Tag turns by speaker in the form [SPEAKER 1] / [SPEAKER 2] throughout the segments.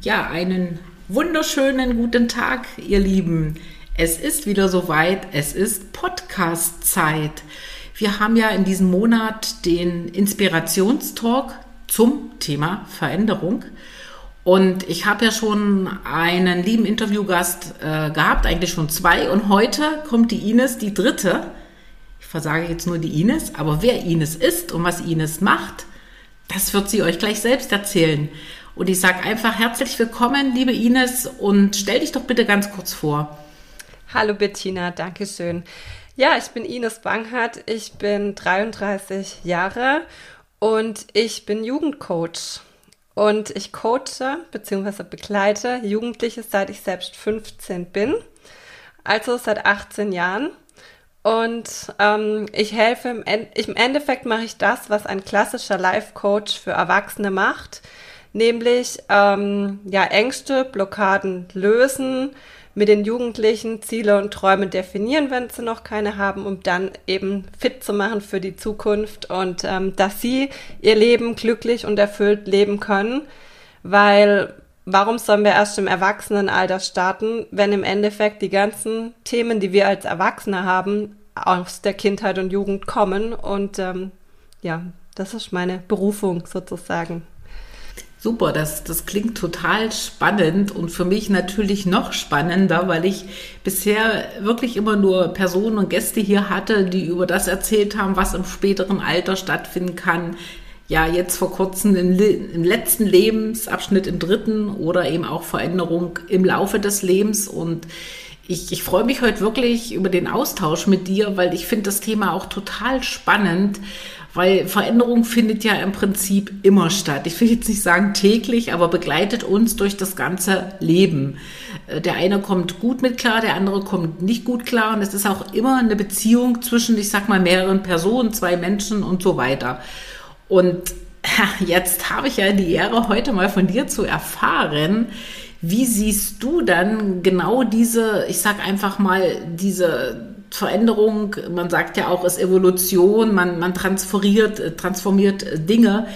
[SPEAKER 1] Ja, einen wunderschönen guten Tag, ihr Lieben. Es ist wieder soweit, es ist Podcast-Zeit. Wir haben ja in diesem Monat den Inspirationstalk zum Thema Veränderung. Und ich habe ja schon einen lieben Interviewgast äh, gehabt, eigentlich schon zwei. Und heute kommt die Ines, die dritte. Ich versage jetzt nur die Ines, aber wer Ines ist und was Ines macht, das wird sie euch gleich selbst erzählen. Und ich sage einfach herzlich willkommen, liebe Ines, und stell dich doch bitte ganz kurz vor.
[SPEAKER 2] Hallo Bettina, danke schön. Ja, ich bin Ines Banghardt, ich bin 33 Jahre und ich bin Jugendcoach. Und ich coache bzw. begleite Jugendliche, seit ich selbst 15 bin, also seit 18 Jahren. Und ähm, ich helfe, im, im Endeffekt mache ich das, was ein klassischer Life-Coach für Erwachsene macht nämlich ähm, ja, Ängste, Blockaden lösen, mit den Jugendlichen Ziele und Träume definieren, wenn sie noch keine haben, um dann eben fit zu machen für die Zukunft und ähm, dass sie ihr Leben glücklich und erfüllt leben können, weil warum sollen wir erst im Erwachsenenalter starten, wenn im Endeffekt die ganzen Themen, die wir als Erwachsene haben, aus der Kindheit und Jugend kommen und ähm, ja, das ist meine Berufung sozusagen.
[SPEAKER 1] Super, das, das klingt total spannend und für mich natürlich noch spannender, weil ich bisher wirklich immer nur Personen und Gäste hier hatte, die über das erzählt haben, was im späteren Alter stattfinden kann. Ja, jetzt vor kurzem im, im letzten Lebensabschnitt, im dritten oder eben auch Veränderung im Laufe des Lebens und ich, ich freue mich heute wirklich über den Austausch mit dir, weil ich finde das Thema auch total spannend, weil Veränderung findet ja im Prinzip immer statt. Ich will jetzt nicht sagen täglich, aber begleitet uns durch das ganze Leben. Äh, der eine kommt gut mit klar, der andere kommt nicht gut klar. Und es ist auch immer eine Beziehung zwischen, ich sag mal, mehreren Personen, zwei Menschen und so weiter. Und jetzt habe ich ja die Ehre, heute mal von dir zu erfahren, wie siehst du dann genau diese, ich sag einfach mal, diese Veränderung, man sagt ja auch, ist Evolution, man, man transferiert, äh, transformiert äh, Dinge.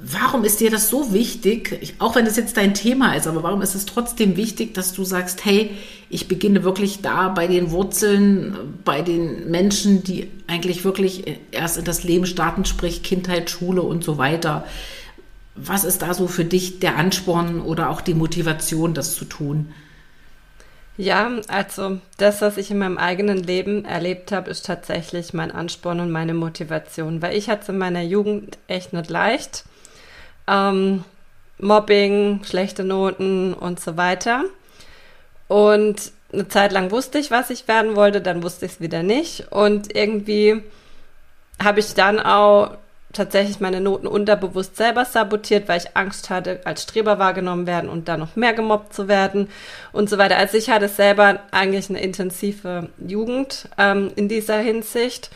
[SPEAKER 1] Warum ist dir das so wichtig, auch wenn es jetzt dein Thema ist, aber warum ist es trotzdem wichtig, dass du sagst, hey, ich beginne wirklich da bei den Wurzeln, bei den Menschen, die eigentlich wirklich erst in das Leben starten, sprich Kindheit, Schule und so weiter. Was ist da so für dich der Ansporn oder auch die Motivation, das zu tun?
[SPEAKER 2] Ja, also das, was ich in meinem eigenen Leben erlebt habe, ist tatsächlich mein Ansporn und meine Motivation, weil ich hatte es in meiner Jugend echt nicht leicht. Ähm, Mobbing, schlechte Noten und so weiter. Und eine Zeit lang wusste ich, was ich werden wollte, dann wusste ich es wieder nicht. Und irgendwie habe ich dann auch tatsächlich meine Noten unterbewusst selber sabotiert, weil ich Angst hatte, als Streber wahrgenommen werden und da noch mehr gemobbt zu werden und so weiter. Also ich hatte selber eigentlich eine intensive Jugend ähm, in dieser Hinsicht.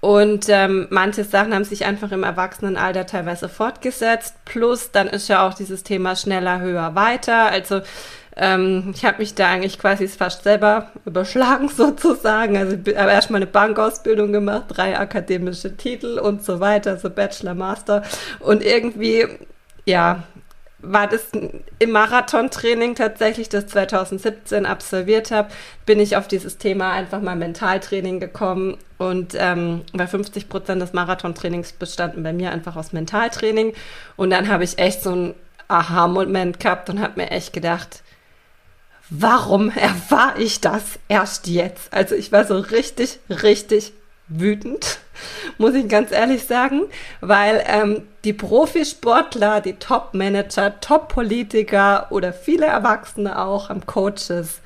[SPEAKER 2] Und ähm, manche Sachen haben sich einfach im Erwachsenenalter teilweise fortgesetzt. Plus dann ist ja auch dieses Thema schneller, höher, weiter. Also ähm, ich habe mich da eigentlich quasi fast selber überschlagen sozusagen. Also ich habe erstmal eine Bankausbildung gemacht, drei akademische Titel und so weiter, so Bachelor, Master. Und irgendwie, ja, war das im Marathontraining tatsächlich, das 2017 absolviert habe, bin ich auf dieses Thema einfach mal Mentaltraining gekommen und ähm, bei 50 Prozent des Marathontrainings bestanden bei mir einfach aus Mentaltraining und dann habe ich echt so einen Aha-Moment gehabt und habe mir echt gedacht, warum erfahre ich das erst jetzt? Also ich war so richtig, richtig wütend, muss ich ganz ehrlich sagen, weil ähm, die Profisportler, die Top-Manager, Top-Politiker oder viele Erwachsene auch haben Coaches.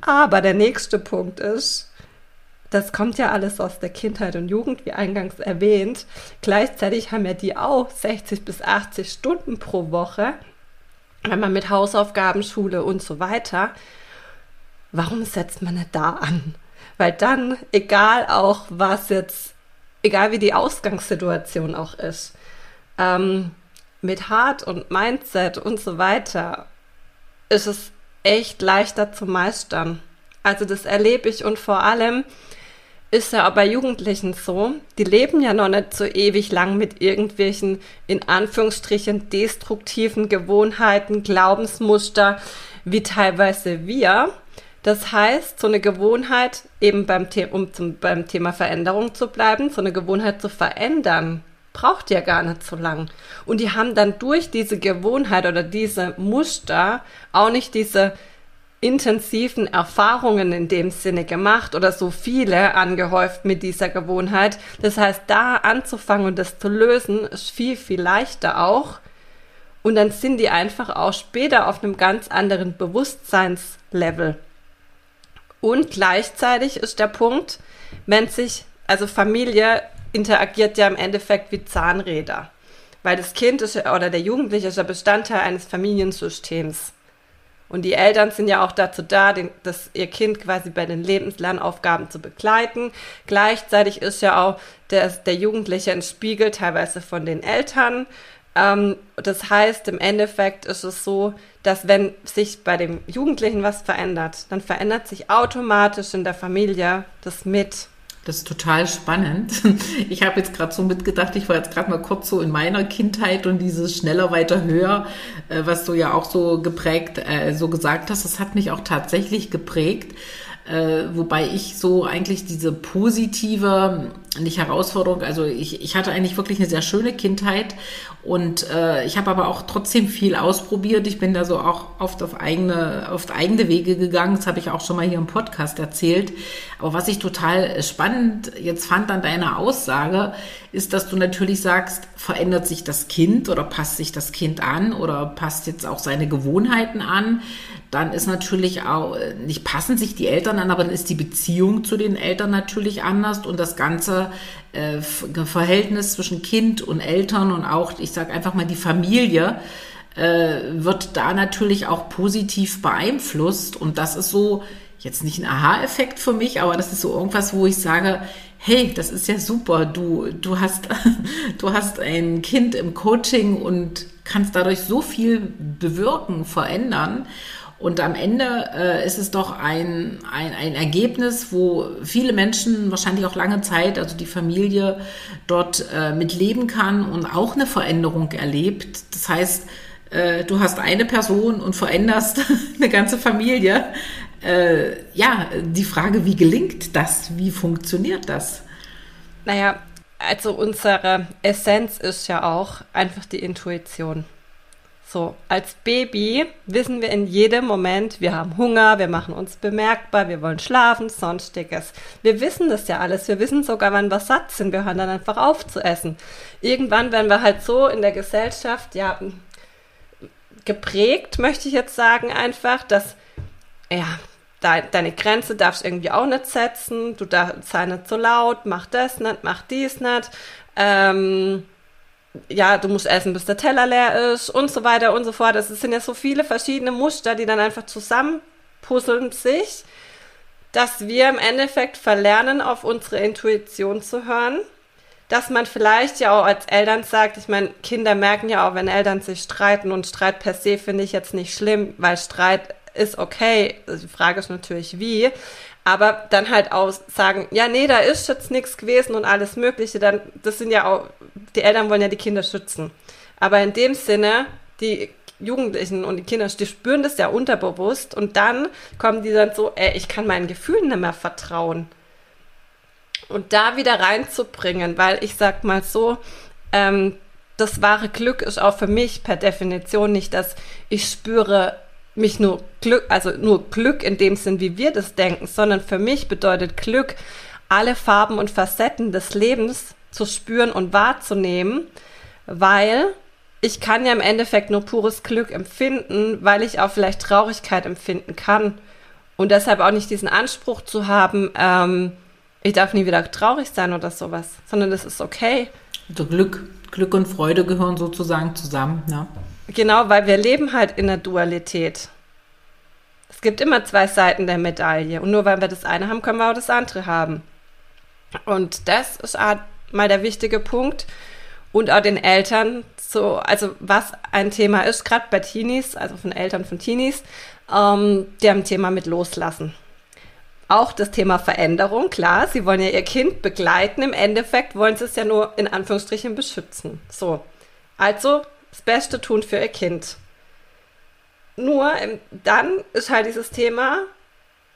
[SPEAKER 2] Aber der nächste Punkt ist, das kommt ja alles aus der Kindheit und Jugend, wie eingangs erwähnt. Gleichzeitig haben ja die auch 60 bis 80 Stunden pro Woche wenn man mit Hausaufgaben, Schule und so weiter, warum setzt man nicht da an? Weil dann, egal auch was jetzt, egal wie die Ausgangssituation auch ist, ähm, mit Hart und Mindset und so weiter, ist es echt leichter zu meistern. Also das erlebe ich und vor allem ist ja auch bei Jugendlichen so, die leben ja noch nicht so ewig lang mit irgendwelchen, in Anführungsstrichen, destruktiven Gewohnheiten, Glaubensmuster, wie teilweise wir. Das heißt, so eine Gewohnheit, eben beim, um zum, beim Thema Veränderung zu bleiben, so eine Gewohnheit zu verändern, braucht ja gar nicht so lang. Und die haben dann durch diese Gewohnheit oder diese Muster auch nicht diese intensiven Erfahrungen in dem Sinne gemacht oder so viele angehäuft mit dieser Gewohnheit. Das heißt, da anzufangen und das zu lösen, ist viel, viel leichter auch. Und dann sind die einfach auch später auf einem ganz anderen Bewusstseinslevel. Und gleichzeitig ist der Punkt, wenn sich, also Familie interagiert ja im Endeffekt wie Zahnräder. Weil das Kind ist, oder der Jugendliche ist ja Bestandteil eines Familiensystems. Und die Eltern sind ja auch dazu da, den, das, ihr Kind quasi bei den Lebenslernaufgaben zu begleiten. Gleichzeitig ist ja auch der, der Jugendliche ein Spiegel teilweise von den Eltern. Ähm, das heißt, im Endeffekt ist es so, dass wenn sich bei dem Jugendlichen was verändert, dann verändert sich automatisch in der Familie das mit.
[SPEAKER 1] Das ist total spannend. Ich habe jetzt gerade so mitgedacht, ich war jetzt gerade mal kurz so in meiner Kindheit und dieses schneller, weiter, höher, äh, was du ja auch so geprägt, äh, so gesagt hast, das hat mich auch tatsächlich geprägt. Äh, wobei ich so eigentlich diese positive, nicht Herausforderung, also ich, ich hatte eigentlich wirklich eine sehr schöne Kindheit und ich habe aber auch trotzdem viel ausprobiert. Ich bin da so auch oft auf eigene, auf eigene Wege gegangen. Das habe ich auch schon mal hier im Podcast erzählt. Aber was ich total spannend jetzt fand an deiner Aussage, ist, dass du natürlich sagst, verändert sich das Kind oder passt sich das Kind an oder passt jetzt auch seine Gewohnheiten an? Dann ist natürlich auch, nicht passen sich die Eltern an, aber dann ist die Beziehung zu den Eltern natürlich anders und das ganze äh, Verhältnis zwischen Kind und Eltern und auch, ich sage einfach mal, die Familie äh, wird da natürlich auch positiv beeinflusst und das ist so, jetzt nicht ein Aha-Effekt für mich, aber das ist so irgendwas, wo ich sage, hey, das ist ja super, du, du hast, du hast ein Kind im Coaching und kannst dadurch so viel bewirken, verändern. Und am Ende äh, ist es doch ein, ein, ein Ergebnis, wo viele Menschen wahrscheinlich auch lange Zeit, also die Familie dort äh, mitleben kann und auch eine Veränderung erlebt. Das heißt, äh, du hast eine Person und veränderst eine ganze Familie. Äh, ja, die Frage, wie gelingt das? Wie funktioniert das?
[SPEAKER 2] Naja, also unsere Essenz ist ja auch einfach die Intuition. So, als Baby wissen wir in jedem Moment, wir haben Hunger, wir machen uns bemerkbar, wir wollen schlafen, sonstiges. Wir wissen das ja alles. Wir wissen sogar, wann wir satt sind. Wir hören dann einfach auf zu essen. Irgendwann werden wir halt so in der Gesellschaft, ja, geprägt, möchte ich jetzt sagen, einfach, dass, ja, deine Grenze darfst du irgendwie auch nicht setzen, du darfst sei nicht so laut, mach das nicht, mach dies nicht. Ähm, ja, du musst essen, bis der Teller leer ist und so weiter und so fort. Es sind ja so viele verschiedene Muster, die dann einfach zusammenpuzzeln sich, dass wir im Endeffekt verlernen, auf unsere Intuition zu hören. Dass man vielleicht ja auch als Eltern sagt, ich meine, Kinder merken ja auch, wenn Eltern sich streiten und Streit per se finde ich jetzt nicht schlimm, weil Streit ist okay. Die Frage ist natürlich wie aber dann halt auch sagen, ja, nee, da ist jetzt nichts gewesen und alles Mögliche, dann, das sind ja auch, die Eltern wollen ja die Kinder schützen. Aber in dem Sinne, die Jugendlichen und die Kinder, die spüren das ja unterbewusst und dann kommen die dann so, ey, ich kann meinen Gefühlen nicht mehr vertrauen. Und da wieder reinzubringen, weil ich sag mal so, ähm, das wahre Glück ist auch für mich per Definition nicht, dass ich spüre, mich nur Glück, also nur Glück in dem Sinn, wie wir das denken, sondern für mich bedeutet Glück, alle Farben und Facetten des Lebens zu spüren und wahrzunehmen, weil ich kann ja im Endeffekt nur pures Glück empfinden, weil ich auch vielleicht Traurigkeit empfinden kann. Und deshalb auch nicht diesen Anspruch zu haben, ähm, ich darf nie wieder traurig sein oder sowas, sondern das ist okay.
[SPEAKER 1] Also Glück, Glück und Freude gehören sozusagen zusammen, ne?
[SPEAKER 2] Genau, weil wir leben halt in der Dualität. Es gibt immer zwei Seiten der Medaille. Und nur weil wir das eine haben, können wir auch das andere haben. Und das ist mal der wichtige Punkt. Und auch den Eltern so, also was ein Thema ist, gerade bei Teenies, also von Eltern von Teenies, ähm, die haben ein Thema mit Loslassen. Auch das Thema Veränderung, klar, sie wollen ja ihr Kind begleiten, im Endeffekt wollen sie es ja nur in Anführungsstrichen beschützen. So, also das Beste tun für ihr Kind. Nur ähm, dann ist halt dieses Thema,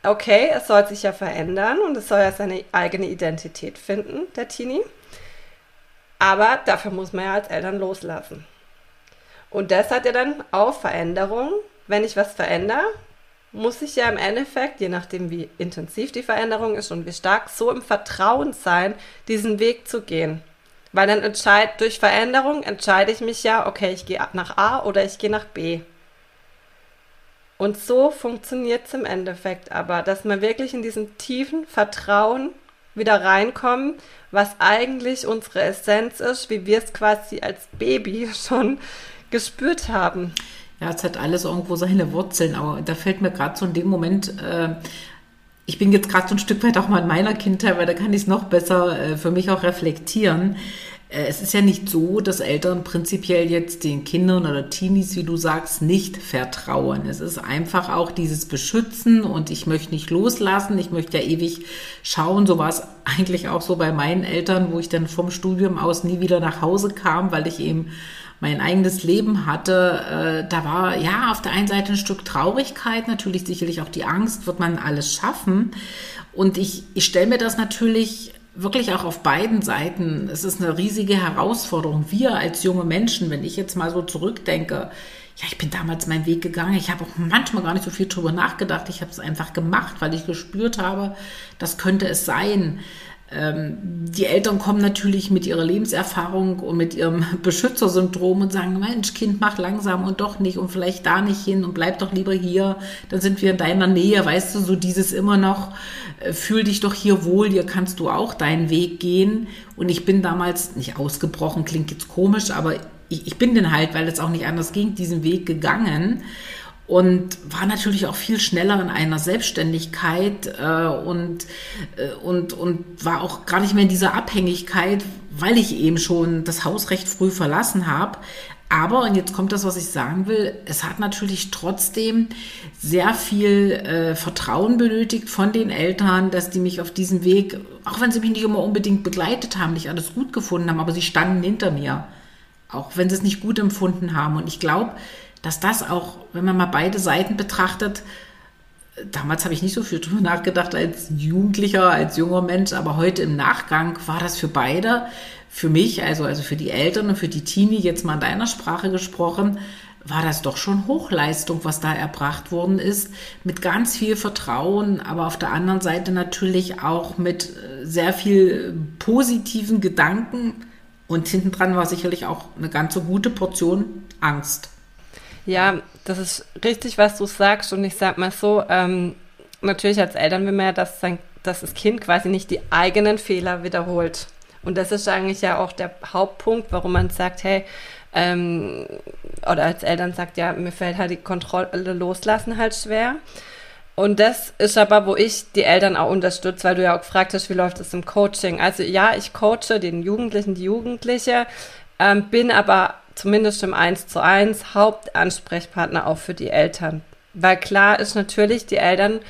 [SPEAKER 2] okay, es soll sich ja verändern und es soll ja seine eigene Identität finden, der Teenie. Aber dafür muss man ja als Eltern loslassen. Und das hat ja dann auch Veränderung. Wenn ich was verändere, muss ich ja im Endeffekt, je nachdem wie intensiv die Veränderung ist und wie stark, so im Vertrauen sein, diesen Weg zu gehen. Weil dann entscheid, durch Veränderung entscheide ich mich ja, okay, ich gehe nach A oder ich gehe nach B. Und so funktioniert es im Endeffekt aber, dass man wirklich in diesem tiefen Vertrauen wieder reinkommen, was eigentlich unsere Essenz ist, wie wir es quasi als Baby schon gespürt haben.
[SPEAKER 1] Ja, es hat alles irgendwo seine Wurzeln, aber da fällt mir gerade so in dem Moment, äh, ich bin jetzt gerade so ein Stück weit auch mal in meiner Kindheit, weil da kann ich es noch besser äh, für mich auch reflektieren. Äh, es ist ja nicht so, dass Eltern prinzipiell jetzt den Kindern oder Teenies, wie du sagst, nicht vertrauen. Es ist einfach auch dieses Beschützen und ich möchte nicht loslassen. Ich möchte ja ewig schauen. So war es eigentlich auch so bei meinen Eltern, wo ich dann vom Studium aus nie wieder nach Hause kam, weil ich eben mein eigenes Leben hatte, äh, da war ja auf der einen Seite ein Stück Traurigkeit, natürlich sicherlich auch die Angst, wird man alles schaffen. Und ich, ich stelle mir das natürlich wirklich auch auf beiden Seiten. Es ist eine riesige Herausforderung. Wir als junge Menschen, wenn ich jetzt mal so zurückdenke, ja, ich bin damals meinen Weg gegangen. Ich habe auch manchmal gar nicht so viel drüber nachgedacht. Ich habe es einfach gemacht, weil ich gespürt habe, das könnte es sein. Ähm, die Eltern kommen natürlich mit ihrer Lebenserfahrung und mit ihrem Beschützersyndrom und sagen, Mensch, Kind, mach langsam und doch nicht und vielleicht da nicht hin und bleib doch lieber hier, dann sind wir in deiner Nähe, weißt du, so dieses immer noch, äh, fühl dich doch hier wohl, hier kannst du auch deinen Weg gehen. Und ich bin damals nicht ausgebrochen, klingt jetzt komisch, aber ich, ich bin den halt, weil es auch nicht anders ging, diesen Weg gegangen und war natürlich auch viel schneller in einer Selbstständigkeit äh, und, äh, und, und war auch gar nicht mehr in dieser Abhängigkeit, weil ich eben schon das Haus recht früh verlassen habe. Aber, und jetzt kommt das, was ich sagen will, es hat natürlich trotzdem sehr viel äh, Vertrauen benötigt von den Eltern, dass die mich auf diesem Weg, auch wenn sie mich nicht immer unbedingt begleitet haben, nicht alles gut gefunden haben, aber sie standen hinter mir. Auch wenn sie es nicht gut empfunden haben. Und ich glaube, dass das auch, wenn man mal beide Seiten betrachtet, damals habe ich nicht so viel drüber nachgedacht als Jugendlicher, als junger Mensch, aber heute im Nachgang war das für beide, für mich, also, also für die Eltern und für die Teenie, jetzt mal in deiner Sprache gesprochen, war das doch schon Hochleistung, was da erbracht worden ist, mit ganz viel Vertrauen, aber auf der anderen Seite natürlich auch mit äh, sehr viel positiven Gedanken und hinten dran war sicherlich auch eine ganz so gute Portion Angst.
[SPEAKER 2] Ja, das ist richtig, was du sagst. Und ich sag mal so, ähm, natürlich als Eltern will man ja, dass, sein, dass das Kind quasi nicht die eigenen Fehler wiederholt. Und das ist eigentlich ja auch der Hauptpunkt, warum man sagt, hey, ähm, oder als Eltern sagt, ja, mir fällt halt die Kontrolle loslassen halt schwer. Und das ist aber, wo ich die Eltern auch unterstütze, weil du ja auch gefragt hast, wie läuft es im Coaching. Also ja, ich coache den Jugendlichen, die Jugendliche, ähm, bin aber zumindest im 1 zu 1 Hauptansprechpartner auch für die Eltern. Weil klar ist natürlich, die Eltern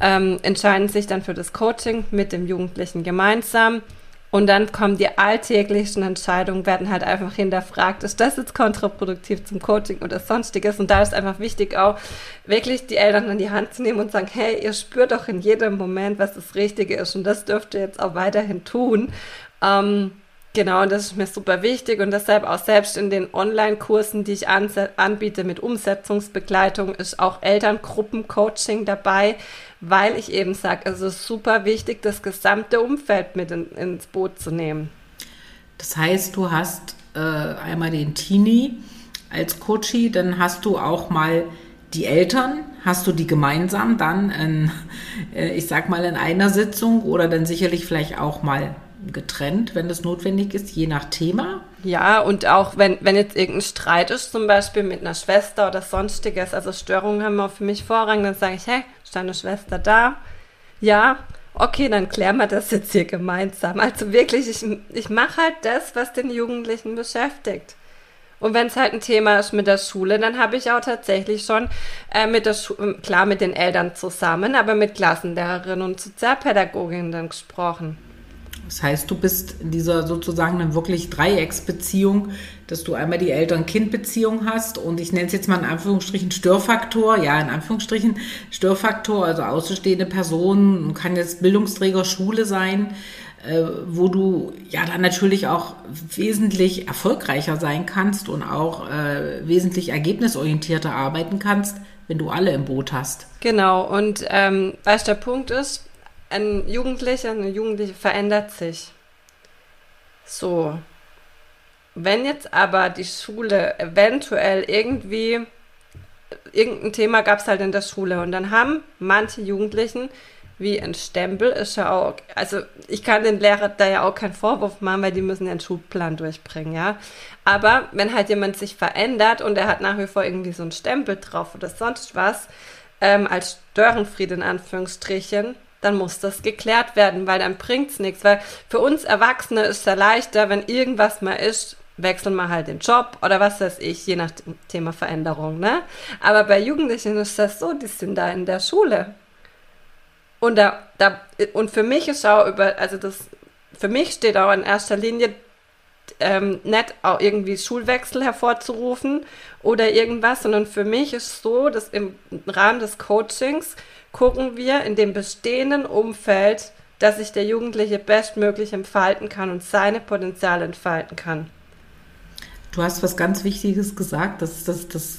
[SPEAKER 2] ähm, entscheiden sich dann für das Coaching mit dem Jugendlichen gemeinsam. Und dann kommen die alltäglichen Entscheidungen, werden halt einfach hinterfragt, ist das jetzt kontraproduktiv zum Coaching oder sonstiges? Und da ist einfach wichtig auch, wirklich die Eltern an die Hand zu nehmen und sagen, hey, ihr spürt doch in jedem Moment, was das Richtige ist. Und das dürft ihr jetzt auch weiterhin tun. Ähm, Genau, und das ist mir super wichtig und deshalb auch selbst in den Online-Kursen, die ich anbiete mit Umsetzungsbegleitung, ist auch Elterngruppencoaching dabei, weil ich eben sage, es ist super wichtig, das gesamte Umfeld mit in, ins Boot zu nehmen.
[SPEAKER 1] Das heißt, du hast äh, einmal den Teenie als Coachie, dann hast du auch mal die Eltern, hast du die gemeinsam dann, in, äh, ich sag mal, in einer Sitzung oder dann sicherlich vielleicht auch mal getrennt, wenn es notwendig ist, je nach Thema.
[SPEAKER 2] Ja, und auch wenn, wenn jetzt irgendein Streit ist, zum Beispiel mit einer Schwester oder sonstiges, also Störungen haben auch für mich Vorrang, dann sage ich, hey, ist deine Schwester da? Ja, okay, dann klären wir das jetzt hier gemeinsam. Also wirklich, ich, ich mache halt das, was den Jugendlichen beschäftigt. Und wenn es halt ein Thema ist mit der Schule, dann habe ich auch tatsächlich schon äh, mit der Schule, klar mit den Eltern zusammen, aber mit Klassenlehrerinnen und Sozialpädagoginnen dann gesprochen.
[SPEAKER 1] Das heißt, du bist in dieser sozusagen dann wirklich Dreiecksbeziehung, dass du einmal die Eltern-Kind-Beziehung hast und ich nenne es jetzt mal in Anführungsstrichen Störfaktor, ja, in Anführungsstrichen Störfaktor, also außenstehende Personen, kann jetzt Bildungsträger Schule sein, äh, wo du ja dann natürlich auch wesentlich erfolgreicher sein kannst und auch äh, wesentlich ergebnisorientierter arbeiten kannst, wenn du alle im Boot hast.
[SPEAKER 2] Genau, und ähm, was der Punkt ist, ein Jugendlicher, eine Jugendliche verändert sich. So. Wenn jetzt aber die Schule eventuell irgendwie, irgendein Thema gab es halt in der Schule und dann haben manche Jugendlichen wie ein Stempel ist ja auch, also ich kann den Lehrer da ja auch keinen Vorwurf machen, weil die müssen einen Schulplan durchbringen, ja. Aber wenn halt jemand sich verändert und er hat nach wie vor irgendwie so einen Stempel drauf oder sonst was, ähm, als Störenfried in Anführungsstrichen, dann muss das geklärt werden, weil dann bringt's nichts. Weil für uns Erwachsene ist es ja leichter, wenn irgendwas mal ist, wechseln wir halt den Job oder was weiß ich, je nach Thema Veränderung, ne? Aber bei Jugendlichen ist das so, die sind da in der Schule. Und da, da, und für mich ist auch über, also das, für mich steht auch in erster Linie ähm, nicht auch irgendwie Schulwechsel hervorzurufen oder irgendwas, sondern für mich ist so, dass im Rahmen des Coachings gucken wir in dem bestehenden Umfeld, dass sich der Jugendliche bestmöglich entfalten kann und seine Potenziale entfalten kann.
[SPEAKER 1] Du hast was ganz Wichtiges gesagt, das, das, das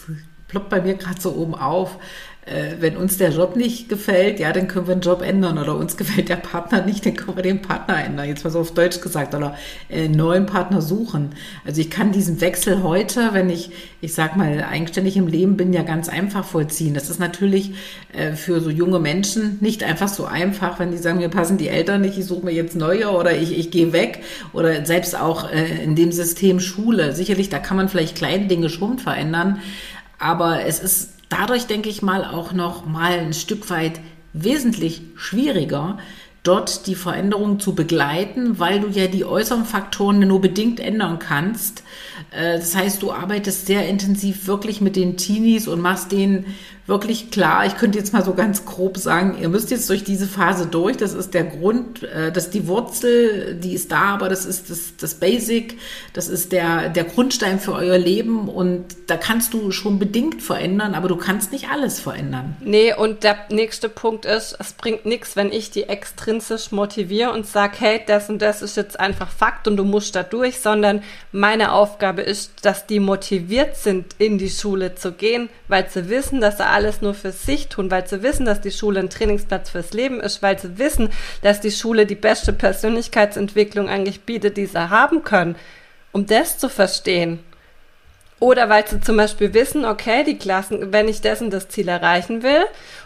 [SPEAKER 1] ploppt bei mir gerade so oben auf äh, wenn uns der Job nicht gefällt, ja, dann können wir den Job ändern oder uns gefällt der Partner nicht, dann können wir den Partner ändern. Jetzt mal so auf Deutsch gesagt oder äh, neuen Partner suchen. Also ich kann diesen Wechsel heute, wenn ich, ich sag mal, eigenständig im Leben bin, ja ganz einfach vollziehen. Das ist natürlich äh, für so junge Menschen nicht einfach so einfach, wenn die sagen, mir passen die Eltern nicht, ich suche mir jetzt neue oder ich, ich gehe weg oder selbst auch in dem System Schule. Sicherlich, da kann man vielleicht kleine Dinge schon verändern, aber es ist dadurch, denke ich mal, auch noch mal ein Stück weit wesentlich schwieriger, dort die Veränderung zu begleiten, weil du ja die äußeren Faktoren nur bedingt ändern kannst. Äh, das heißt, du arbeitest sehr intensiv wirklich mit den Teenies und machst denen wirklich klar, ich könnte jetzt mal so ganz grob sagen, ihr müsst jetzt durch diese Phase durch, das ist der Grund, äh, das ist die Wurzel, die ist da, aber das ist das, das Basic, das ist der, der Grundstein für euer Leben und da kannst du schon bedingt verändern, aber du kannst nicht alles verändern.
[SPEAKER 2] Nee, und der nächste Punkt ist, es bringt nichts, wenn ich die extrinsisch motiviere und sage, hey, das und das ist jetzt einfach Fakt und du musst da durch, sondern meine Aufgabe ist, dass die motiviert sind, in die Schule zu gehen, weil sie wissen, dass sie alles nur für sich tun, weil sie wissen, dass die Schule ein Trainingsplatz fürs Leben ist, weil sie wissen, dass die Schule die beste Persönlichkeitsentwicklung eigentlich bietet, die sie haben können, um das zu verstehen. Oder weil sie zum Beispiel wissen, okay, die Klassen, wenn ich dessen das Ziel erreichen will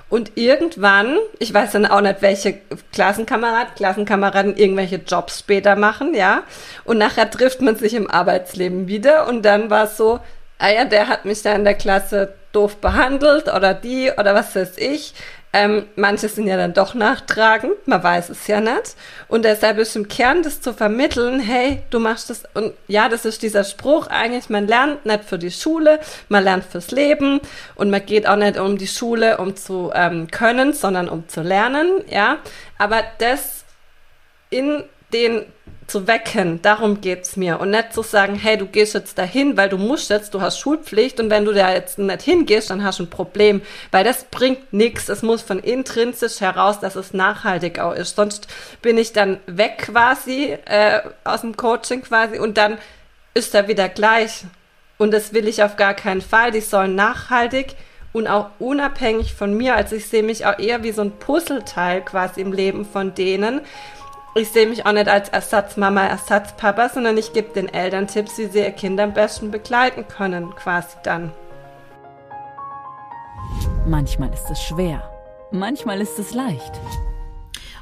[SPEAKER 2] und irgendwann, ich weiß dann auch nicht, welche Klassenkamerad, Klassenkameraden irgendwelche Jobs später machen, ja, und nachher trifft man sich im Arbeitsleben wieder und dann war es so, ah ja, der hat mich da in der Klasse doof behandelt oder die oder was weiß ich. Ähm, manche sind ja dann doch nachtragend, man weiß es ja nicht. Und deshalb ist im Kern das zu vermitteln, hey, du machst das, und ja, das ist dieser Spruch eigentlich, man lernt nicht für die Schule, man lernt fürs Leben und man geht auch nicht um die Schule, um zu ähm, können, sondern um zu lernen, ja. Aber das in den zu wecken, darum geht's mir. Und nicht zu sagen, hey, du gehst jetzt dahin, weil du musst jetzt, du hast Schulpflicht und wenn du da jetzt nicht hingehst, dann hast du ein Problem. Weil das bringt nichts. Es muss von intrinsisch heraus, dass es nachhaltig auch ist. Sonst bin ich dann weg quasi, äh, aus dem Coaching quasi und dann ist er wieder gleich. Und das will ich auf gar keinen Fall. Die sollen nachhaltig und auch unabhängig von mir. Also ich sehe mich auch eher wie so ein Puzzleteil quasi im Leben von denen ich sehe mich auch nicht als Ersatzmama, Ersatzpapa, sondern ich gebe den Eltern Tipps, wie sie ihr Kind am besten begleiten können, quasi dann.
[SPEAKER 3] Manchmal ist es schwer, manchmal ist es leicht.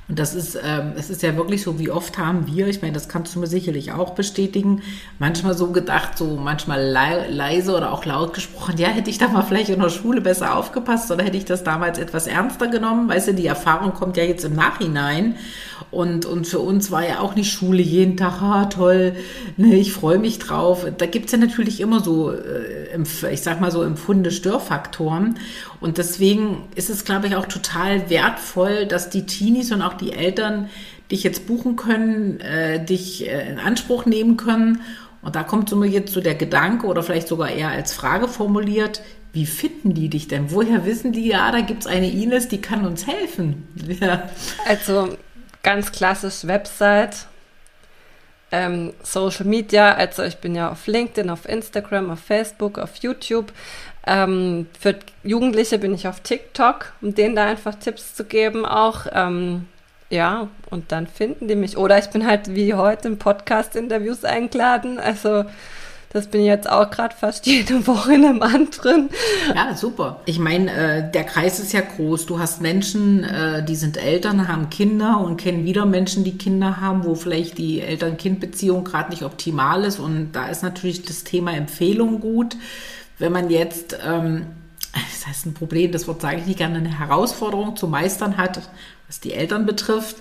[SPEAKER 1] Und das ist, ähm, es ist ja wirklich so, wie oft haben wir, ich meine, das kannst du mir sicherlich auch bestätigen, manchmal so gedacht, so manchmal le leise oder auch laut gesprochen, ja, hätte ich da mal vielleicht in der Schule besser aufgepasst oder hätte ich das damals etwas ernster genommen. Weißt du, die Erfahrung kommt ja jetzt im Nachhinein. Und, und für uns war ja auch nicht Schule jeden Tag, ah, toll, ne, ich freue mich drauf. Da gibt's ja natürlich immer so, äh, ich sag mal so, empfundene Störfaktoren. Und deswegen ist es, glaube ich, auch total wertvoll, dass die Teenies und auch die Eltern dich jetzt buchen können, äh, dich äh, in Anspruch nehmen können. Und da kommt so jetzt so der Gedanke oder vielleicht sogar eher als Frage formuliert, wie finden die dich denn? Woher wissen die, ja, da gibt's eine Ines, die kann uns helfen? Ja.
[SPEAKER 2] Also ganz klassisch Website, ähm, Social Media, also ich bin ja auf LinkedIn, auf Instagram, auf Facebook, auf YouTube. Ähm, für Jugendliche bin ich auf TikTok, um denen da einfach Tipps zu geben auch. Ähm, ja, und dann finden die mich. Oder ich bin halt wie heute im Podcast-Interviews eingeladen. Also das bin ich jetzt auch gerade fast jede Woche in einem anderen.
[SPEAKER 1] Ja, super. Ich meine, äh, der Kreis ist ja groß. Du hast Menschen, äh, die sind Eltern, haben Kinder und kennen wieder Menschen, die Kinder haben, wo vielleicht die Eltern-Kind-Beziehung gerade nicht optimal ist. Und da ist natürlich das Thema Empfehlung gut. Wenn man jetzt, ähm, das heißt ein Problem, das Wort sage ich nicht gerne, eine Herausforderung zu meistern hat, was die Eltern betrifft,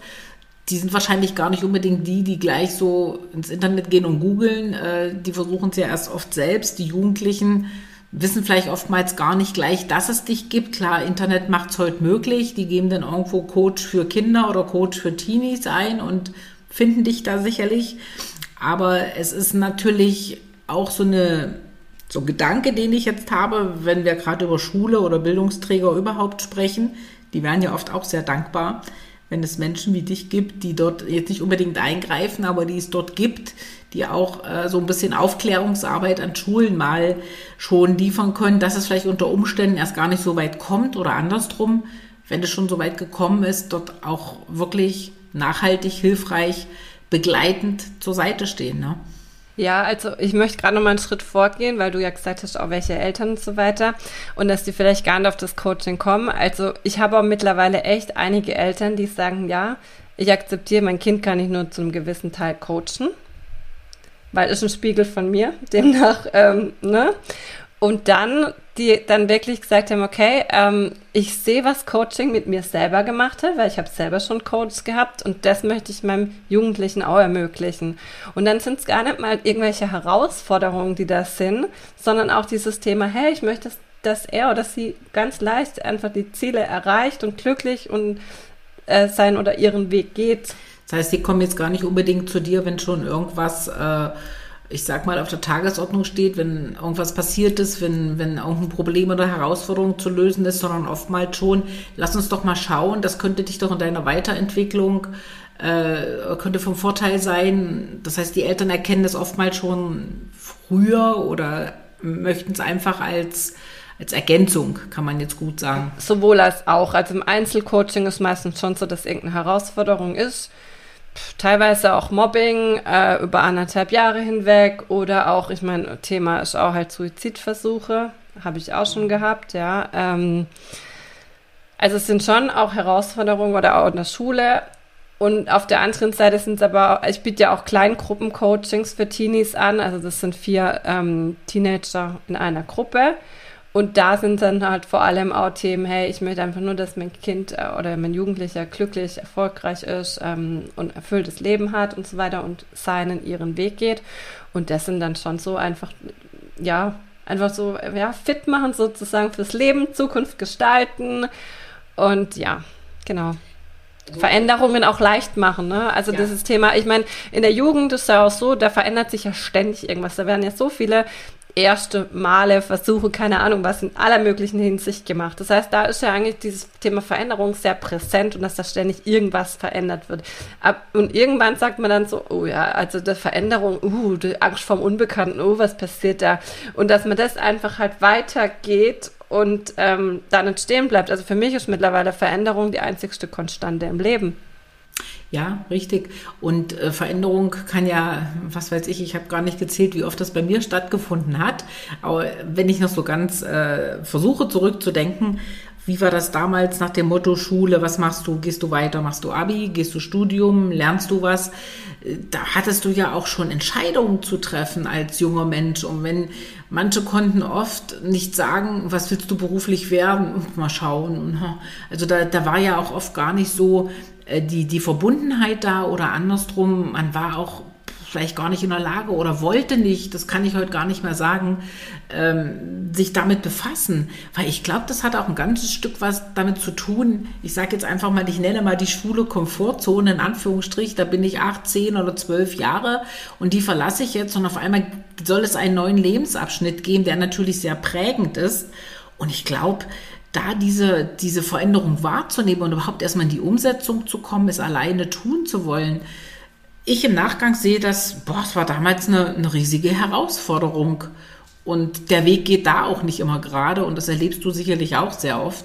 [SPEAKER 1] die sind wahrscheinlich gar nicht unbedingt die, die gleich so ins Internet gehen und googeln. Äh, die versuchen es ja erst oft selbst. Die Jugendlichen wissen vielleicht oftmals gar nicht gleich, dass es dich gibt. Klar, Internet macht es heute möglich. Die geben dann irgendwo Coach für Kinder oder Coach für Teenies ein und finden dich da sicherlich. Aber es ist natürlich auch so eine so ein Gedanke, den ich jetzt habe, wenn wir gerade über Schule oder Bildungsträger überhaupt sprechen. Die wären ja oft auch sehr dankbar wenn es Menschen wie dich gibt, die dort jetzt nicht unbedingt eingreifen, aber die es dort gibt, die auch äh, so ein bisschen Aufklärungsarbeit an Schulen mal schon liefern können, dass es vielleicht unter Umständen erst gar nicht so weit kommt oder andersrum, wenn es schon so weit gekommen ist, dort auch wirklich nachhaltig, hilfreich, begleitend zur Seite stehen. Ne?
[SPEAKER 2] Ja, also ich möchte gerade noch mal einen Schritt vorgehen, weil du ja gesagt hast, auch welche Eltern und so weiter und dass die vielleicht gar nicht auf das Coaching kommen. Also ich habe auch mittlerweile echt einige Eltern, die sagen, ja, ich akzeptiere, mein Kind kann ich nur zu einem gewissen Teil coachen, weil es ist ein Spiegel von mir, demnach, ähm, ne? Und dann, die dann wirklich gesagt haben, okay, ähm, ich sehe, was Coaching mit mir selber gemacht hat, weil ich habe selber schon Coaches gehabt und das möchte ich meinem Jugendlichen auch ermöglichen. Und dann sind es gar nicht mal irgendwelche Herausforderungen, die das sind, sondern auch dieses Thema, hey, ich möchte, dass er oder sie ganz leicht einfach die Ziele erreicht und glücklich und äh, sein oder ihren Weg geht.
[SPEAKER 1] Das heißt, sie kommen jetzt gar nicht unbedingt zu dir, wenn schon irgendwas äh, ich sag mal, auf der Tagesordnung steht, wenn irgendwas passiert ist, wenn, wenn irgendein Problem oder Herausforderung zu lösen ist, sondern oftmals schon, lass uns doch mal schauen, das könnte dich doch in deiner Weiterentwicklung, äh, könnte vom Vorteil sein. Das heißt, die Eltern erkennen das oftmals schon früher oder möchten es einfach als als Ergänzung, kann man jetzt gut sagen.
[SPEAKER 2] Sowohl als auch. Also im Einzelcoaching ist meistens schon so, dass irgendeine Herausforderung ist teilweise auch Mobbing äh, über anderthalb Jahre hinweg oder auch, ich meine, Thema ist auch halt Suizidversuche, habe ich auch schon gehabt, ja. Ähm, also es sind schon auch Herausforderungen oder auch in der Schule. Und auf der anderen Seite sind es aber, ich biete ja auch Kleingruppencoachings für Teenies an. Also das sind vier ähm, Teenager in einer Gruppe. Und da sind dann halt vor allem auch Themen, hey, ich möchte einfach nur, dass mein Kind äh, oder mein Jugendlicher glücklich, erfolgreich ist ähm, und erfülltes Leben hat und so weiter und seinen ihren Weg geht. Und das sind dann schon so einfach, ja, einfach so, ja, fit machen sozusagen fürs Leben, Zukunft gestalten und ja, genau. Veränderungen auch leicht machen. Ne? Also ja. dieses Thema, ich meine, in der Jugend ist ja auch so, da verändert sich ja ständig irgendwas. Da werden ja so viele erste Male, Versuche, keine Ahnung was, in aller möglichen Hinsicht gemacht. Das heißt, da ist ja eigentlich dieses Thema Veränderung sehr präsent und dass da ständig irgendwas verändert wird. Und irgendwann sagt man dann so, oh ja, also die Veränderung, uh, die Angst vorm Unbekannten, oh, was passiert da? Und dass man das einfach halt weitergeht und ähm, da nicht stehen bleibt. Also für mich ist mittlerweile Veränderung die einzigste Konstante im Leben.
[SPEAKER 1] Ja, richtig. Und äh, Veränderung kann ja, was weiß ich, ich habe gar nicht gezählt, wie oft das bei mir stattgefunden hat. Aber wenn ich noch so ganz äh, versuche zurückzudenken, Wie war das damals nach dem Motto Schule? Was machst du? Gehst du weiter? Machst du Abi? Gehst du Studium? Lernst du was? Da hattest du ja auch schon Entscheidungen zu treffen als junger Mensch. Und wenn manche konnten oft nicht sagen, was willst du beruflich werden? Mal schauen. Also da, da war ja auch oft gar nicht so äh, die, die Verbundenheit da oder andersrum. Man war auch vielleicht gar nicht in der Lage oder wollte nicht, das kann ich heute gar nicht mehr sagen, ähm, sich damit befassen. Weil ich glaube, das hat auch ein ganzes Stück was damit zu tun. Ich sage jetzt einfach mal, ich nenne mal die schwule Komfortzone in Anführungsstrich. Da bin ich acht, zehn oder zwölf Jahre und die verlasse ich jetzt und auf einmal soll es einen neuen Lebensabschnitt geben, der natürlich sehr prägend ist. Und ich glaube, da diese, diese Veränderung wahrzunehmen und überhaupt erstmal in die Umsetzung zu kommen, es alleine tun zu wollen, ich im Nachgang sehe das, boah, es war damals eine, eine riesige Herausforderung. Und der Weg geht da auch nicht immer gerade und das erlebst du sicherlich auch sehr oft.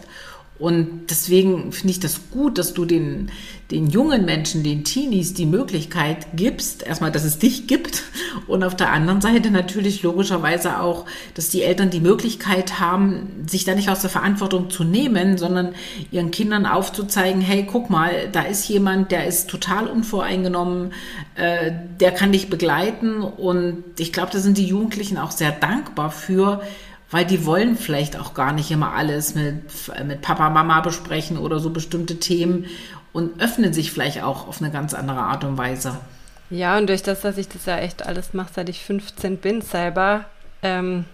[SPEAKER 1] Und deswegen finde ich das gut, dass du den, den jungen Menschen, den Teenies die Möglichkeit gibst, erstmal, dass es dich gibt und auf der anderen Seite natürlich logischerweise auch, dass die Eltern die Möglichkeit haben, sich da nicht aus der Verantwortung zu nehmen, sondern ihren Kindern aufzuzeigen, hey, guck mal, da ist jemand, der ist total unvoreingenommen, äh, der kann dich begleiten. Und ich glaube, da sind die Jugendlichen auch sehr dankbar für, weil die wollen vielleicht auch gar nicht immer alles mit, mit Papa, Mama besprechen oder so bestimmte Themen und öffnen sich vielleicht auch auf eine ganz andere Art und Weise.
[SPEAKER 2] Ja, und durch das, dass ich das ja echt alles mache, seit ich 15 bin selber, ähm,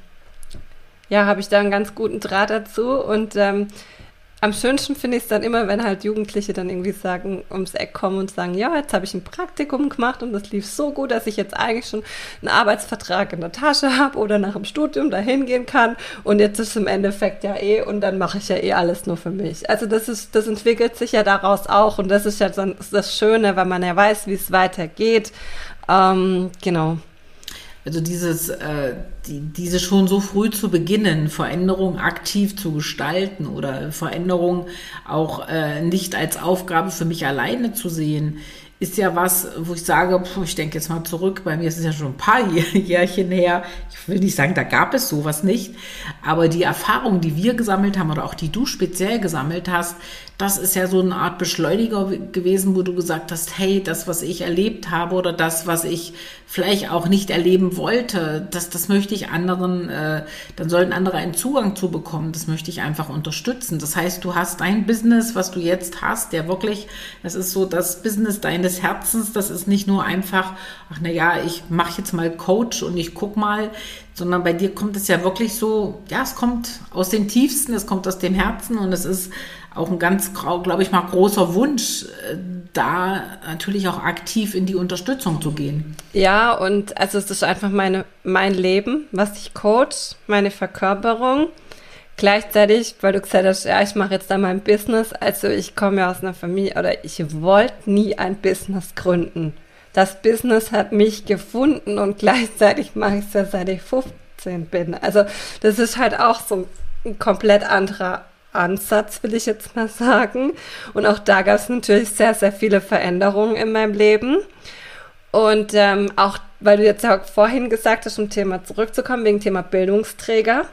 [SPEAKER 2] ja, habe ich da einen ganz guten Draht dazu und ähm, am schönsten finde ich es dann immer, wenn halt Jugendliche dann irgendwie sagen, ums Eck kommen und sagen, ja, jetzt habe ich ein Praktikum gemacht und das lief so gut, dass ich jetzt eigentlich schon einen Arbeitsvertrag in der Tasche habe oder nach dem Studium dahin gehen kann und jetzt ist im Endeffekt ja eh und dann mache ich ja eh alles nur für mich. Also das ist, das entwickelt sich ja daraus auch und das ist ja das Schöne, weil man ja weiß, wie es weitergeht. Ähm, genau.
[SPEAKER 1] Also dieses, äh, die, diese schon so früh zu beginnen, Veränderung aktiv zu gestalten oder Veränderung auch äh, nicht als Aufgabe für mich alleine zu sehen, ist ja was, wo ich sage, puh, ich denke jetzt mal zurück, bei mir ist es ja schon ein paar Jährchen her. Ich will nicht sagen, da gab es sowas nicht, aber die Erfahrung, die wir gesammelt haben oder auch die du speziell gesammelt hast, das ist ja so eine Art Beschleuniger gewesen, wo du gesagt hast, hey, das, was ich erlebt habe oder das, was ich vielleicht auch nicht erleben wollte, das, das möchte ich anderen, äh, dann sollen andere einen Zugang zu bekommen. Das möchte ich einfach unterstützen. Das heißt, du hast ein Business, was du jetzt hast, der wirklich, das ist so das Business deines Herzens. Das ist nicht nur einfach, ach na ja, ich mache jetzt mal Coach und ich guck mal, sondern bei dir kommt es ja wirklich so, ja, es kommt aus dem Tiefsten, es kommt aus dem Herzen und es ist auch ein ganz, glaube ich mal, großer Wunsch, äh, da natürlich auch aktiv in die Unterstützung zu gehen.
[SPEAKER 2] Ja, und also es ist einfach meine, mein Leben, was ich coach, meine Verkörperung. Gleichzeitig, weil du gesagt hast, ja, ich mache jetzt da mein Business. Also ich komme ja aus einer Familie oder ich wollte nie ein Business gründen. Das Business hat mich gefunden und gleichzeitig mache ich es ja seit ich 15 bin. Also das ist halt auch so ein komplett anderer Ansatz, will ich jetzt mal sagen. Und auch da gab es natürlich sehr, sehr viele Veränderungen in meinem Leben. Und ähm, auch, weil du jetzt ja vorhin gesagt hast, um Thema zurückzukommen, wegen Thema Bildungsträger.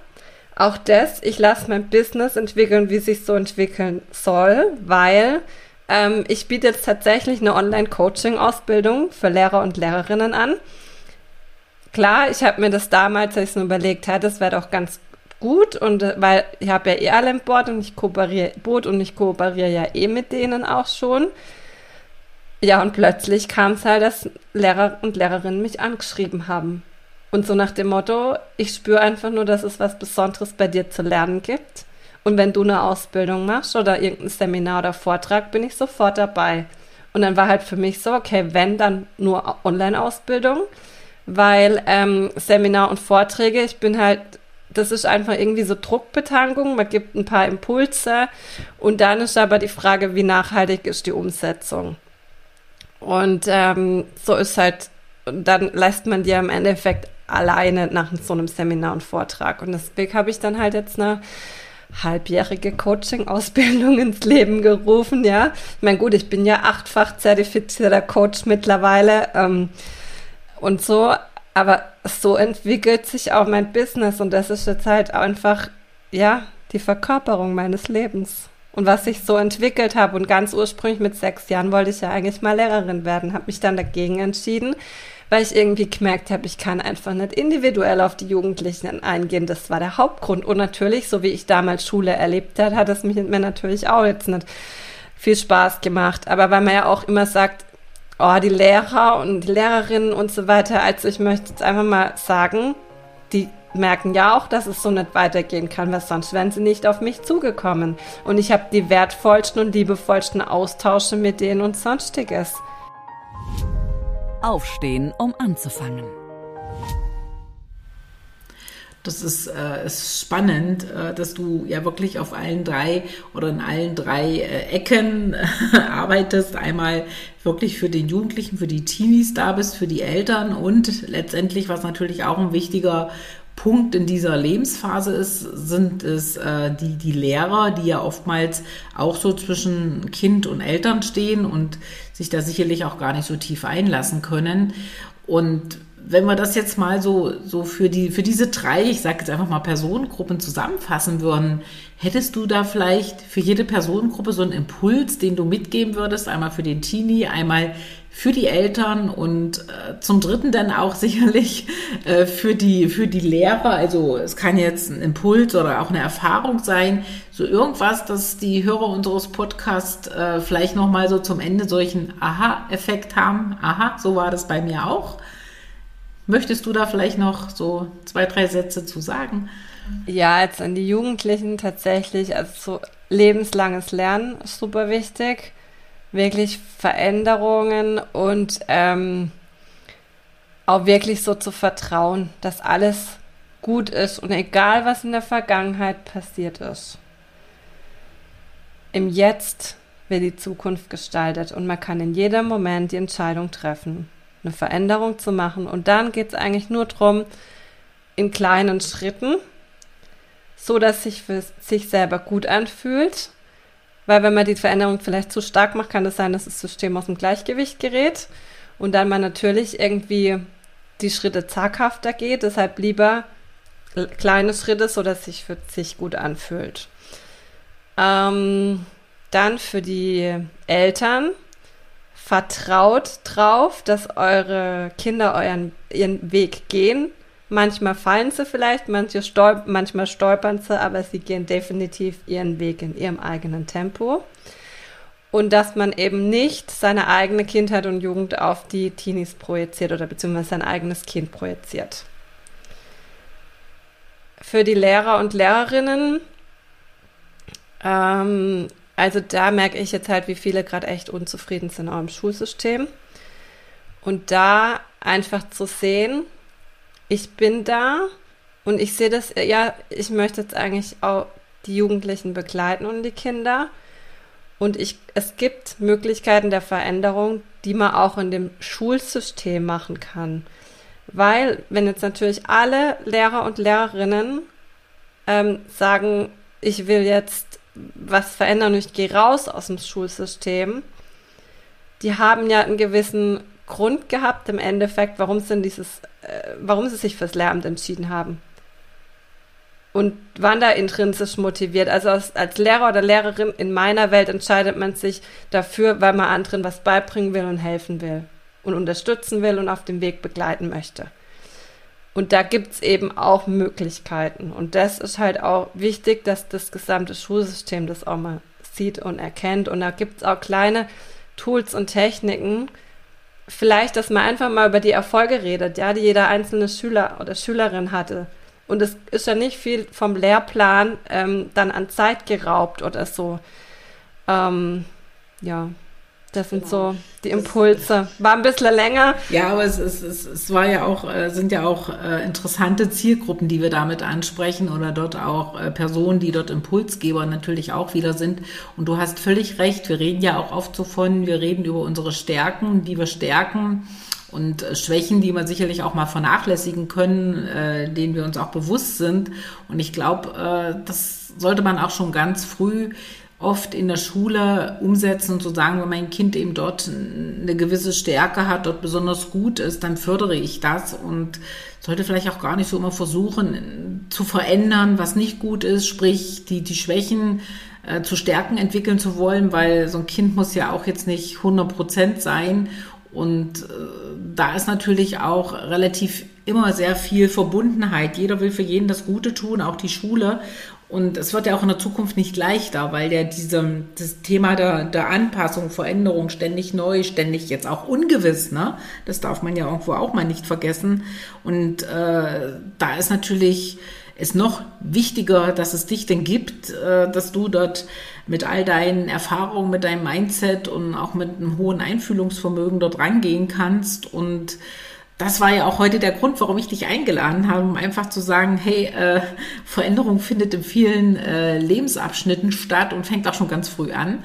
[SPEAKER 2] Auch das, ich lasse mein Business entwickeln, wie sich so entwickeln soll, weil ähm, ich biete jetzt tatsächlich eine Online-Coaching-Ausbildung für Lehrer und Lehrerinnen an. Klar, ich habe mir das damals, als ich es nur überlegt hatte, das wäre doch ganz gut und äh, weil ich habe ja eh alle im Boot und ich kooperiere Boot und ich kooperiere ja eh mit denen auch schon. Ja, und plötzlich kam es halt, dass Lehrer und Lehrerinnen mich angeschrieben haben. Und so nach dem Motto, ich spüre einfach nur, dass es was Besonderes bei dir zu lernen gibt. Und wenn du eine Ausbildung machst oder irgendein Seminar oder Vortrag, bin ich sofort dabei. Und dann war halt für mich so, okay, wenn dann nur Online-Ausbildung, weil ähm, Seminar und Vorträge, ich bin halt das ist einfach irgendwie so Druckbetankung. Man gibt ein paar Impulse und dann ist aber die Frage, wie nachhaltig ist die Umsetzung. Und ähm, so ist halt, dann lässt man die im Endeffekt alleine nach so einem Seminar und Vortrag. Und deswegen habe ich dann halt jetzt eine halbjährige Coaching-Ausbildung ins Leben gerufen, ja. Ich meine, gut, ich bin ja achtfach zertifizierter Coach mittlerweile ähm, und so, aber so entwickelt sich auch mein Business und das ist jetzt halt einfach, ja, die Verkörperung meines Lebens und was ich so entwickelt habe. Und ganz ursprünglich mit sechs Jahren wollte ich ja eigentlich mal Lehrerin werden, habe mich dann dagegen entschieden, weil ich irgendwie gemerkt habe, ich kann einfach nicht individuell auf die Jugendlichen eingehen. Das war der Hauptgrund. Und natürlich, so wie ich damals Schule erlebt habe, hat es mir natürlich auch jetzt nicht viel Spaß gemacht. Aber weil man ja auch immer sagt, oh, die Lehrer und die Lehrerinnen und so weiter. Also ich möchte jetzt einfach mal sagen, die merken ja auch, dass es so nicht weitergehen kann, weil sonst wären sie nicht auf mich zugekommen. Und ich habe die wertvollsten und liebevollsten Austausche mit denen und sonstiges.
[SPEAKER 3] Aufstehen, um anzufangen.
[SPEAKER 1] Das ist, äh, ist spannend, äh, dass du ja wirklich auf allen drei oder in allen drei äh, Ecken arbeitest. Einmal wirklich für den Jugendlichen, für die Teenies da bist, für die Eltern und letztendlich, was natürlich auch ein wichtiger Punkt in dieser Lebensphase ist, sind es äh, die, die Lehrer, die ja oftmals auch so zwischen Kind und Eltern stehen und sich da sicherlich auch gar nicht so tief einlassen können. Und wenn wir das jetzt mal so, so für, die, für diese drei, ich sage jetzt einfach mal Personengruppen zusammenfassen würden, hättest du da vielleicht für jede Personengruppe so einen Impuls, den du mitgeben würdest, einmal für den Teenie, einmal für die Eltern und äh, zum Dritten dann auch sicherlich äh, für, die, für die Lehrer. Also es kann jetzt ein Impuls oder auch eine Erfahrung sein, so irgendwas, dass die Hörer unseres Podcasts äh, vielleicht nochmal so zum Ende solchen Aha-Effekt haben. Aha, so war das bei mir auch. Möchtest du da vielleicht noch so zwei, drei Sätze zu sagen?
[SPEAKER 2] Ja, jetzt an die Jugendlichen tatsächlich, also so lebenslanges Lernen ist super wichtig. Wirklich Veränderungen und ähm, auch wirklich so zu vertrauen, dass alles gut ist und egal was in der Vergangenheit passiert ist. Im Jetzt wird die Zukunft gestaltet und man kann in jedem Moment die Entscheidung treffen eine Veränderung zu machen. Und dann geht es eigentlich nur darum, in kleinen Schritten, so dass sich für sich selber gut anfühlt. Weil wenn man die Veränderung vielleicht zu stark macht, kann es das sein, dass das System aus dem Gleichgewicht gerät und dann man natürlich irgendwie die Schritte zaghafter geht. Deshalb lieber kleine Schritte, so dass sich für sich gut anfühlt. Ähm, dann für die Eltern vertraut drauf, dass eure Kinder euren, ihren Weg gehen. Manchmal fallen sie vielleicht, manche stolp manchmal stolpern sie, aber sie gehen definitiv ihren Weg in ihrem eigenen Tempo. Und dass man eben nicht seine eigene Kindheit und Jugend auf die Teenies projiziert oder beziehungsweise sein eigenes Kind projiziert. Für die Lehrer und Lehrerinnen ähm, also da merke ich jetzt halt, wie viele gerade echt unzufrieden sind auch im Schulsystem. Und da einfach zu sehen, ich bin da und ich sehe das, ja, ich möchte jetzt eigentlich auch die Jugendlichen begleiten und die Kinder. Und ich, es gibt Möglichkeiten der Veränderung, die man auch in dem Schulsystem machen kann. Weil, wenn jetzt natürlich alle Lehrer und Lehrerinnen ähm, sagen, ich will jetzt was verändern und ich gehe raus aus dem Schulsystem, die haben ja einen gewissen Grund gehabt im Endeffekt, warum sie dieses, äh, warum sie sich fürs Lehramt entschieden haben. Und waren da intrinsisch motiviert. Also als, als Lehrer oder Lehrerin in meiner Welt entscheidet man sich dafür, weil man anderen was beibringen will und helfen will und unterstützen will und auf dem Weg begleiten möchte. Und da gibt's eben auch Möglichkeiten. Und das ist halt auch wichtig, dass das gesamte Schulsystem das auch mal sieht und erkennt. Und da gibt's auch kleine Tools und Techniken. Vielleicht, dass man einfach mal über die Erfolge redet, ja, die jeder einzelne Schüler oder Schülerin hatte. Und es ist ja nicht viel vom Lehrplan ähm, dann an Zeit geraubt oder so. Ähm, ja, das sind genau. so die Impulse. War ein bisschen länger.
[SPEAKER 1] Ja, aber es, es, es, es war ja auch, äh, sind ja auch äh, interessante Zielgruppen, die wir damit ansprechen oder dort auch äh, Personen, die dort Impulsgeber natürlich auch wieder sind. Und du hast völlig recht. Wir reden ja auch oft so von, wir reden über unsere Stärken, die wir stärken und Schwächen, die wir sicherlich auch mal vernachlässigen können, äh, denen wir uns auch bewusst sind. Und ich glaube, äh, das sollte man auch schon ganz früh oft in der Schule umsetzen und zu sagen, wenn mein Kind eben dort eine gewisse Stärke hat, dort besonders gut ist, dann fördere ich das und sollte vielleicht auch gar nicht so immer versuchen zu verändern, was nicht gut ist, sprich die, die Schwächen äh, zu Stärken entwickeln zu wollen, weil so ein Kind muss ja auch jetzt nicht 100 Prozent sein und äh, da ist natürlich auch relativ immer sehr viel Verbundenheit. Jeder will für jeden das Gute tun, auch die Schule. Und es wird ja auch in der Zukunft nicht leichter, weil ja diese, das Thema der, der Anpassung, Veränderung ständig neu, ständig jetzt auch ungewiss, ne? Das darf man ja irgendwo auch mal nicht vergessen. Und äh, da ist natürlich ist noch wichtiger, dass es dich denn gibt, äh, dass du dort mit all deinen Erfahrungen, mit deinem Mindset und auch mit einem hohen Einfühlungsvermögen dort rangehen kannst und das war ja auch heute der Grund, warum ich dich eingeladen habe, um einfach zu sagen, hey, äh, Veränderung findet in vielen äh, Lebensabschnitten statt und fängt auch schon ganz früh an.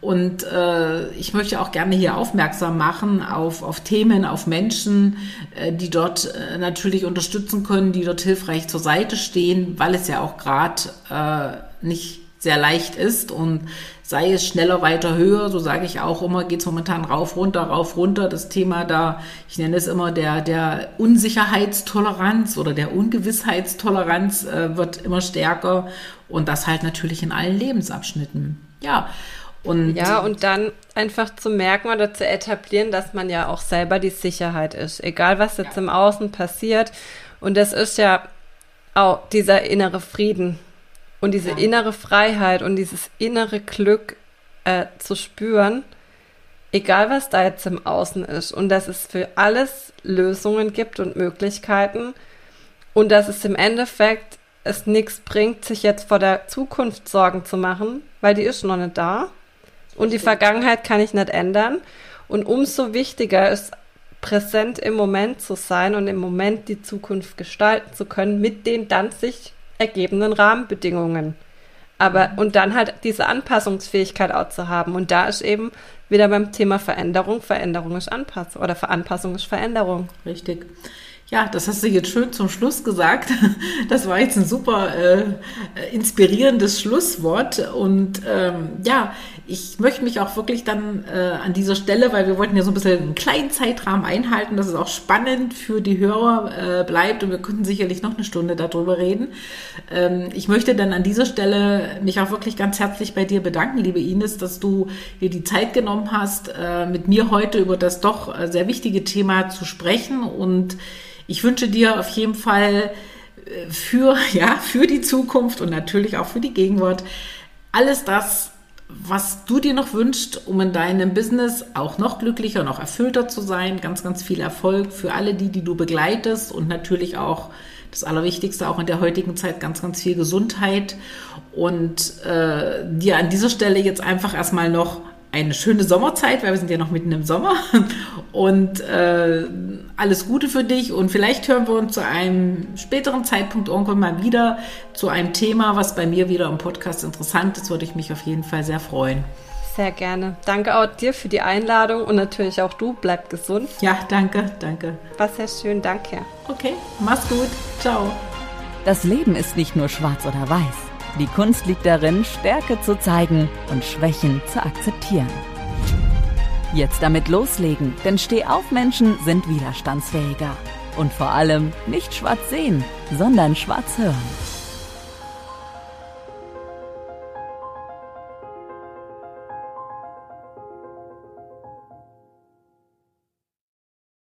[SPEAKER 1] Und äh, ich möchte auch gerne hier aufmerksam machen auf, auf Themen, auf Menschen, äh, die dort äh, natürlich unterstützen können, die dort hilfreich zur Seite stehen, weil es ja auch gerade äh, nicht sehr leicht ist und sei es schneller, weiter, höher, so sage ich auch immer, geht es momentan rauf, runter, rauf, runter. Das Thema da, ich nenne es immer der, der Unsicherheitstoleranz oder der Ungewissheitstoleranz äh, wird immer stärker und das halt natürlich in allen Lebensabschnitten. Ja.
[SPEAKER 2] Und ja, und dann einfach zu merken oder zu etablieren, dass man ja auch selber die Sicherheit ist, egal was jetzt ja. im Außen passiert. Und das ist ja auch dieser innere Frieden, und diese ja. innere Freiheit und dieses innere Glück äh, zu spüren, egal was da jetzt im Außen ist, und dass es für alles Lösungen gibt und Möglichkeiten und dass es im Endeffekt es nichts bringt, sich jetzt vor der Zukunft Sorgen zu machen, weil die ist noch nicht da und die Vergangenheit kann ich nicht ändern. Und umso wichtiger ist, präsent im Moment zu sein und im Moment die Zukunft gestalten zu können, mit den dann sich ergebenden Rahmenbedingungen. Aber, und dann halt diese Anpassungsfähigkeit auch zu haben. Und da ist eben wieder beim Thema Veränderung, Veränderung ist Anpassung oder Anpassung ist Veränderung.
[SPEAKER 1] Richtig. Ja, das hast du jetzt schön zum Schluss gesagt. Das war jetzt ein super äh, inspirierendes Schlusswort. Und ähm, ja, ich möchte mich auch wirklich dann äh, an dieser Stelle, weil wir wollten ja so ein bisschen einen kleinen Zeitrahmen einhalten, dass es auch spannend für die Hörer äh, bleibt und wir könnten sicherlich noch eine Stunde darüber reden. Ähm, ich möchte dann an dieser Stelle mich auch wirklich ganz herzlich bei dir bedanken, liebe Ines, dass du dir die Zeit genommen hast, äh, mit mir heute über das doch äh, sehr wichtige Thema zu sprechen und ich wünsche dir auf jeden Fall äh, für, ja, für die Zukunft und natürlich auch für die Gegenwart alles das, was du dir noch wünschst, um in deinem Business auch noch glücklicher, noch erfüllter zu sein. Ganz, ganz viel Erfolg für alle die, die du begleitest und natürlich auch das Allerwichtigste, auch in der heutigen Zeit, ganz, ganz viel Gesundheit. Und äh, dir an dieser Stelle jetzt einfach erstmal noch eine schöne Sommerzeit, weil wir sind ja noch mitten im Sommer. Und äh, alles Gute für dich. Und vielleicht hören wir uns zu einem späteren Zeitpunkt irgendwann mal wieder zu einem Thema, was bei mir wieder im Podcast interessant ist. Würde ich mich auf jeden Fall sehr freuen.
[SPEAKER 2] Sehr gerne. Danke auch dir für die Einladung und natürlich auch du. Bleib gesund.
[SPEAKER 1] Ja, danke, danke.
[SPEAKER 2] War sehr schön, danke.
[SPEAKER 1] Okay, mach's gut. Ciao.
[SPEAKER 3] Das Leben ist nicht nur schwarz oder weiß. Die Kunst liegt darin, Stärke zu zeigen und Schwächen zu akzeptieren. Jetzt damit loslegen, denn Stehaufmenschen sind widerstandsfähiger. Und vor allem nicht schwarz sehen, sondern schwarz hören.